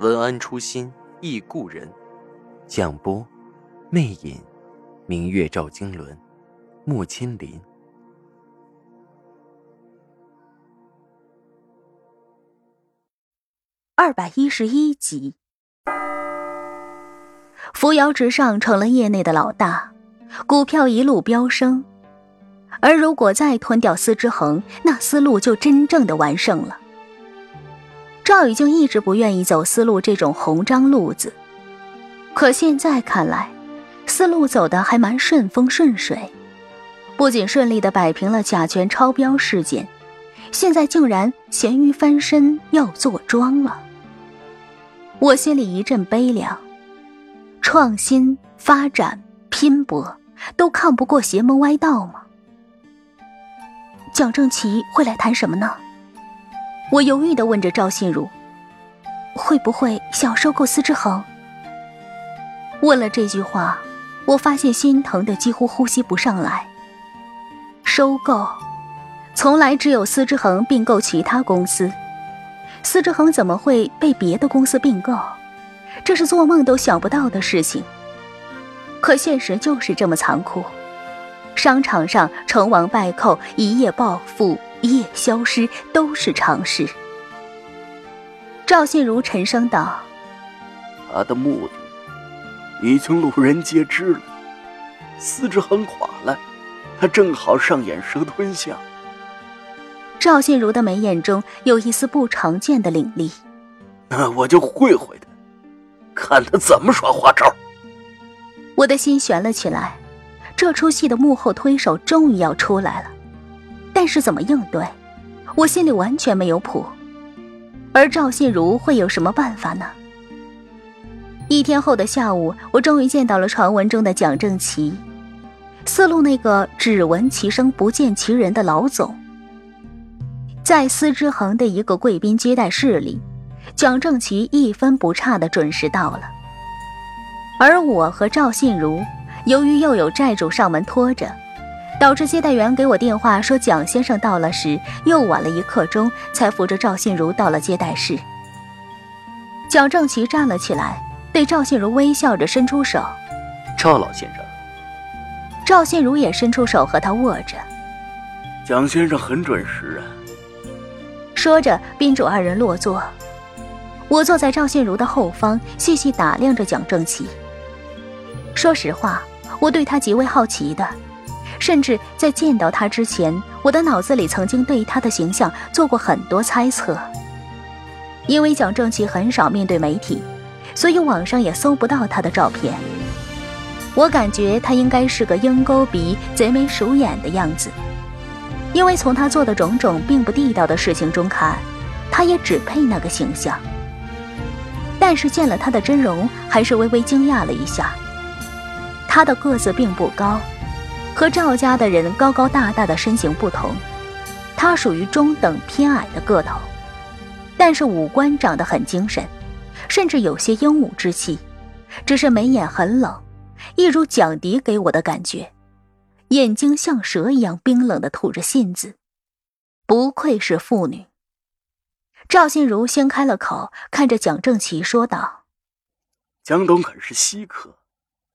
文安初心忆故人，蒋波，魅影，明月照经纶，木千林。二百一十一集，扶摇直上成了业内的老大，股票一路飙升。而如果再吞掉司之恒，那思路就真正的完胜了。赵已经一直不愿意走思路这种红章路子，可现在看来，思路走的还蛮顺风顺水，不仅顺利的摆平了甲醛超标事件，现在竟然咸鱼翻身要坐庄了。我心里一阵悲凉，创新、发展、拼搏，都抗不过邪门歪道吗？蒋正奇会来谈什么呢？我犹豫的问着赵信如：“会不会想收购司之恒？”问了这句话，我发现心疼的几乎呼吸不上来。收购，从来只有司之恒并购其他公司，司之恒怎么会被别的公司并购？这是做梦都想不到的事情。可现实就是这么残酷，商场上成王败寇，一夜暴富。一夜消失都是常事。赵信如沉声道：“他的目的已经路人皆知了。司之恒垮了，他正好上演蛇吞象。”赵信如的眉眼中有一丝不常见的凌厉。那 我就会会他，看他怎么耍花招。我的心悬了起来，这出戏的幕后推手终于要出来了。但是怎么应对，我心里完全没有谱。而赵信如会有什么办法呢？一天后的下午，我终于见到了传闻中的蒋正奇，四路那个只闻其声不见其人的老总。在司之恒的一个贵宾接待室里，蒋正奇一分不差的准时到了。而我和赵信如，由于又有债主上门拖着。导致接待员给我电话说蒋先生到了时，又晚了一刻钟，才扶着赵信如到了接待室。蒋正奇站了起来，对赵信如微笑着伸出手：“赵老先生。”赵信如也伸出手和他握着。蒋先生很准时啊。说着，宾主二人落座，我坐在赵信如的后方，细细打量着蒋正奇。说实话，我对他极为好奇的。甚至在见到他之前，我的脑子里曾经对他的形象做过很多猜测。因为蒋正奇很少面对媒体，所以网上也搜不到他的照片。我感觉他应该是个鹰钩鼻、贼眉鼠眼的样子，因为从他做的种种并不地道的事情中看，他也只配那个形象。但是见了他的真容，还是微微惊讶了一下。他的个子并不高。和赵家的人高高大大的身形不同，他属于中等偏矮的个头，但是五官长得很精神，甚至有些英武之气，只是眉眼很冷，一如蒋迪给我的感觉，眼睛像蛇一样冰冷的吐着信子，不愧是妇女。赵心如先开了口，看着蒋正奇说道：“蒋董可是稀客，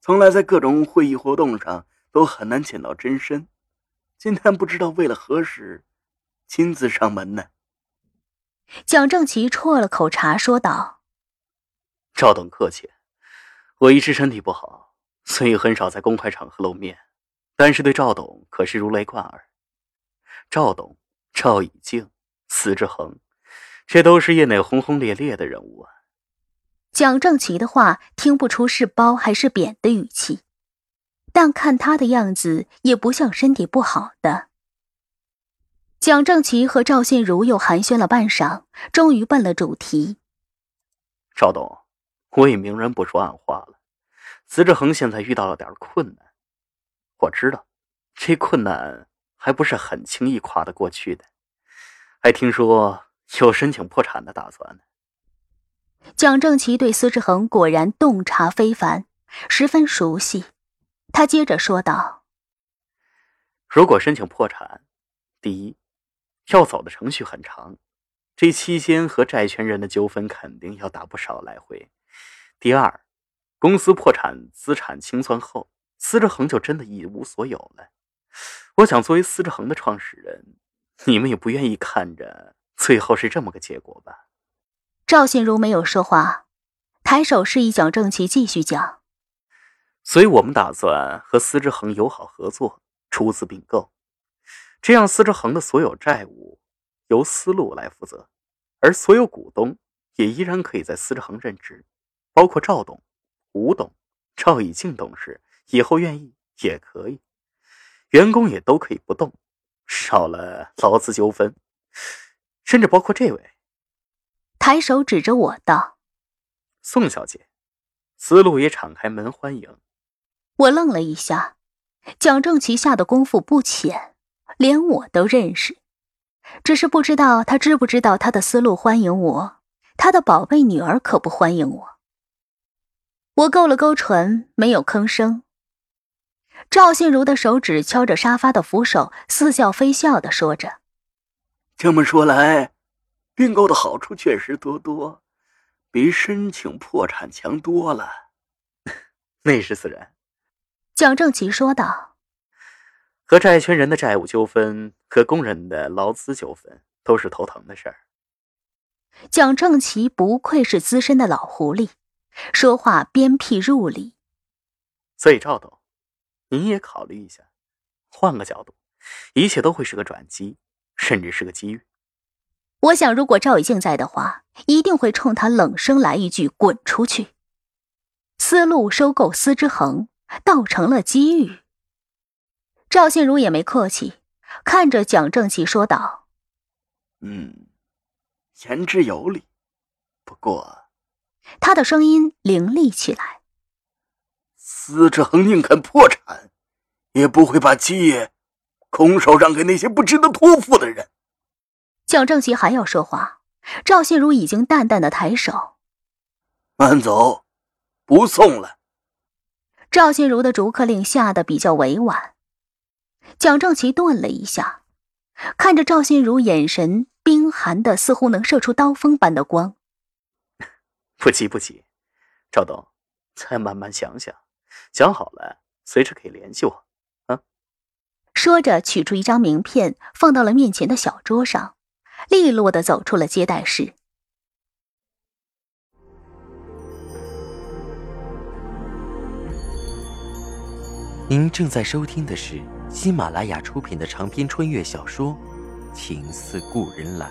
从来在各种会议活动上。”都很难见到真身，今天不知道为了何事，亲自上门呢？蒋正奇啜了口茶，说道：“赵董客气，我一直身体不好，所以很少在公开场合露面。但是对赵董可是如雷贯耳。赵董、赵以静、司之恒，这都是业内轰轰烈烈的人物啊。”蒋正奇的话听不出是褒还是贬的语气。但看他的样子，也不像身体不好的。蒋正奇和赵信如又寒暄了半晌，终于奔了主题。赵董，我已明人不说暗话了。资志恒现在遇到了点困难，我知道，这困难还不是很轻易跨得过去的。还听说有申请破产的打算呢。蒋正奇对司志恒果然洞察非凡，十分熟悉。他接着说道：“如果申请破产，第一，要走的程序很长，这期间和债权人的纠纷肯定要打不少来回；第二。”公司破产，资产清算后，司之恒就真的一无所有了。我想，作为司之恒的创始人，你们也不愿意看着最后是这么个结果吧？赵信如没有说话，抬手示意蒋正奇继续讲。所以我们打算和司之恒友好合作，出资并购，这样司之恒的所有债务由司路来负责，而所有股东也依然可以在司之恒任职，包括赵董。吴董、赵以静董事以后愿意也可以，员工也都可以不动，少了劳资纠纷，甚至包括这位。抬手指着我道：“宋小姐，思路也敞开门欢迎。”我愣了一下，蒋正奇下的功夫不浅，连我都认识，只是不知道他知不知道他的思路欢迎我，他的宝贝女儿可不欢迎我。我勾了勾唇，没有吭声。赵信如的手指敲着沙发的扶手，似笑非笑的说着：“这么说来，并购的好处确实多多，比申请破产强多了。”那是自然。蒋正奇说道：“和债权人的债务纠纷和工人的劳资纠纷都是头疼的事儿。”蒋正奇不愧是资深的老狐狸。说话鞭辟入里，所以赵董，你也考虑一下，换个角度，一切都会是个转机，甚至是个机遇。我想，如果赵以静在的话，一定会冲他冷声来一句“滚出去”。思路收购司之恒，倒成了机遇。赵信如也没客气，看着蒋正奇说道：“嗯，言之有理，不过……”他的声音凌厉起来。司之恒宁肯破产，也不会把基业空手让给那些不值得托付的人。蒋正奇还要说话，赵信如已经淡淡的抬手：“慢走，不送了。”赵信如的逐客令下的比较委婉。蒋正奇顿了一下，看着赵信如，眼神冰寒的，似乎能射出刀锋般的光。不急不急，赵董，再慢慢想想，想好了随时可以联系我。啊！说着，取出一张名片，放到了面前的小桌上，利落的走出了接待室。您正在收听的是喜马拉雅出品的长篇穿越小说《情似故人来》。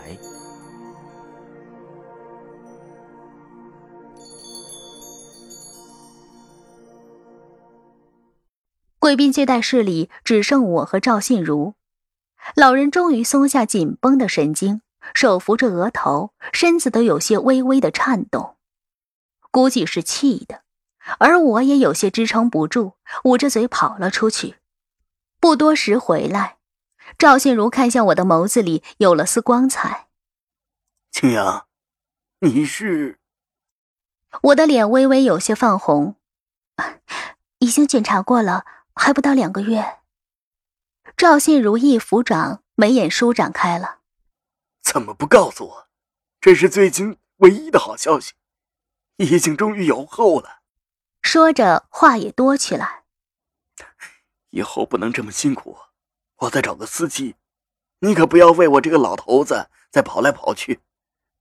贵宾接待室里只剩我和赵信如，老人终于松下紧绷的神经，手扶着额头，身子都有些微微的颤动，估计是气的。而我也有些支撑不住，捂着嘴跑了出去。不多时回来，赵信如看向我的眸子里有了丝光彩。青阳，你是？我的脸微微有些泛红，已经检查过了。还不到两个月，赵信如一抚掌，眉眼舒展开了。怎么不告诉我？这是最近唯一的好消息，已经终于有后了。说着话也多起来。以后不能这么辛苦，我再找个司机。你可不要为我这个老头子再跑来跑去，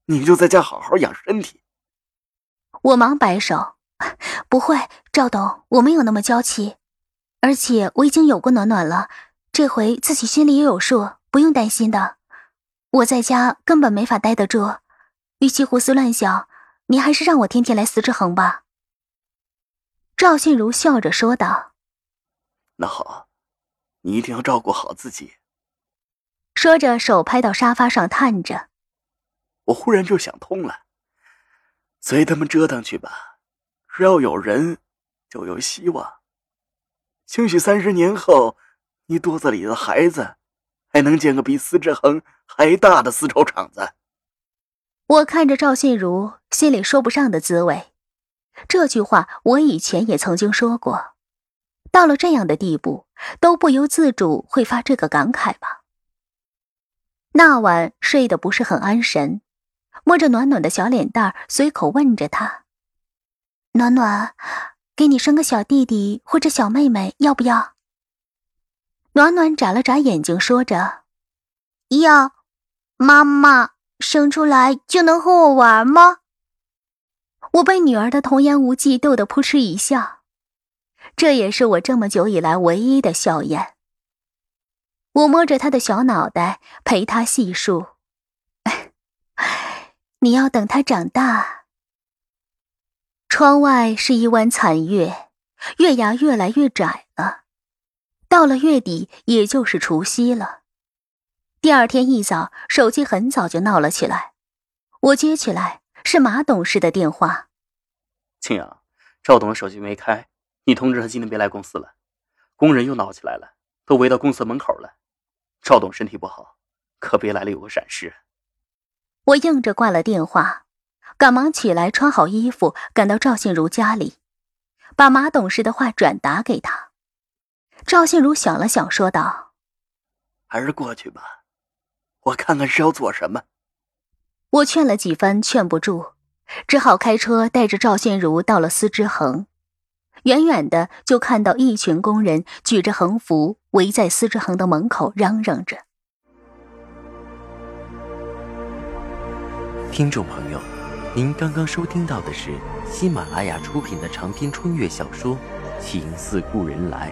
你就在家好好养身体。我忙摆手，不会，赵董，我没有那么娇气。而且我已经有过暖暖了，这回自己心里也有数，不用担心的。我在家根本没法待得住，与其胡思乱想，你还是让我天天来司之恒吧。赵信如笑着说道：“那好，你一定要照顾好自己。”说着，手拍到沙发上，叹着：“我忽然就想通了，随他们折腾去吧，只要有人，就有希望。兴许三十年后，你肚子里的孩子，还能建个比司之恒还大的丝绸厂子。我看着赵信如，心里说不上的滋味。这句话我以前也曾经说过，到了这样的地步，都不由自主会发这个感慨吧。那晚睡得不是很安神，摸着暖暖的小脸蛋随口问着他：“暖暖，给你生个小弟弟或者小妹妹，要不要？”暖暖眨了眨眼睛，说着：“要。”妈妈生出来就能和我玩吗？我被女儿的童言无忌逗得扑哧一笑，这也是我这么久以来唯一的笑颜。我摸着他的小脑袋，陪他细数：“你要等他长大。”窗外是一弯残月，月牙越来越窄了。到了月底，也就是除夕了。第二天一早，手机很早就闹了起来。我接起来。是马董事的电话，青阳，赵董的手机没开，你通知他今天别来公司了。工人又闹起来了，都围到公司门口了。赵董身体不好，可别来了有个闪失。我应着挂了电话，赶忙起来穿好衣服，赶到赵信如家里，把马董事的话转达给他。赵信如想了想，说道：“还是过去吧，我看看是要做什么。”我劝了几番，劝不住，只好开车带着赵信如到了司之恒。远远的就看到一群工人举着横幅围在司之恒的门口，嚷嚷着。听众朋友，您刚刚收听到的是喜马拉雅出品的长篇穿越小说《情似故人来》，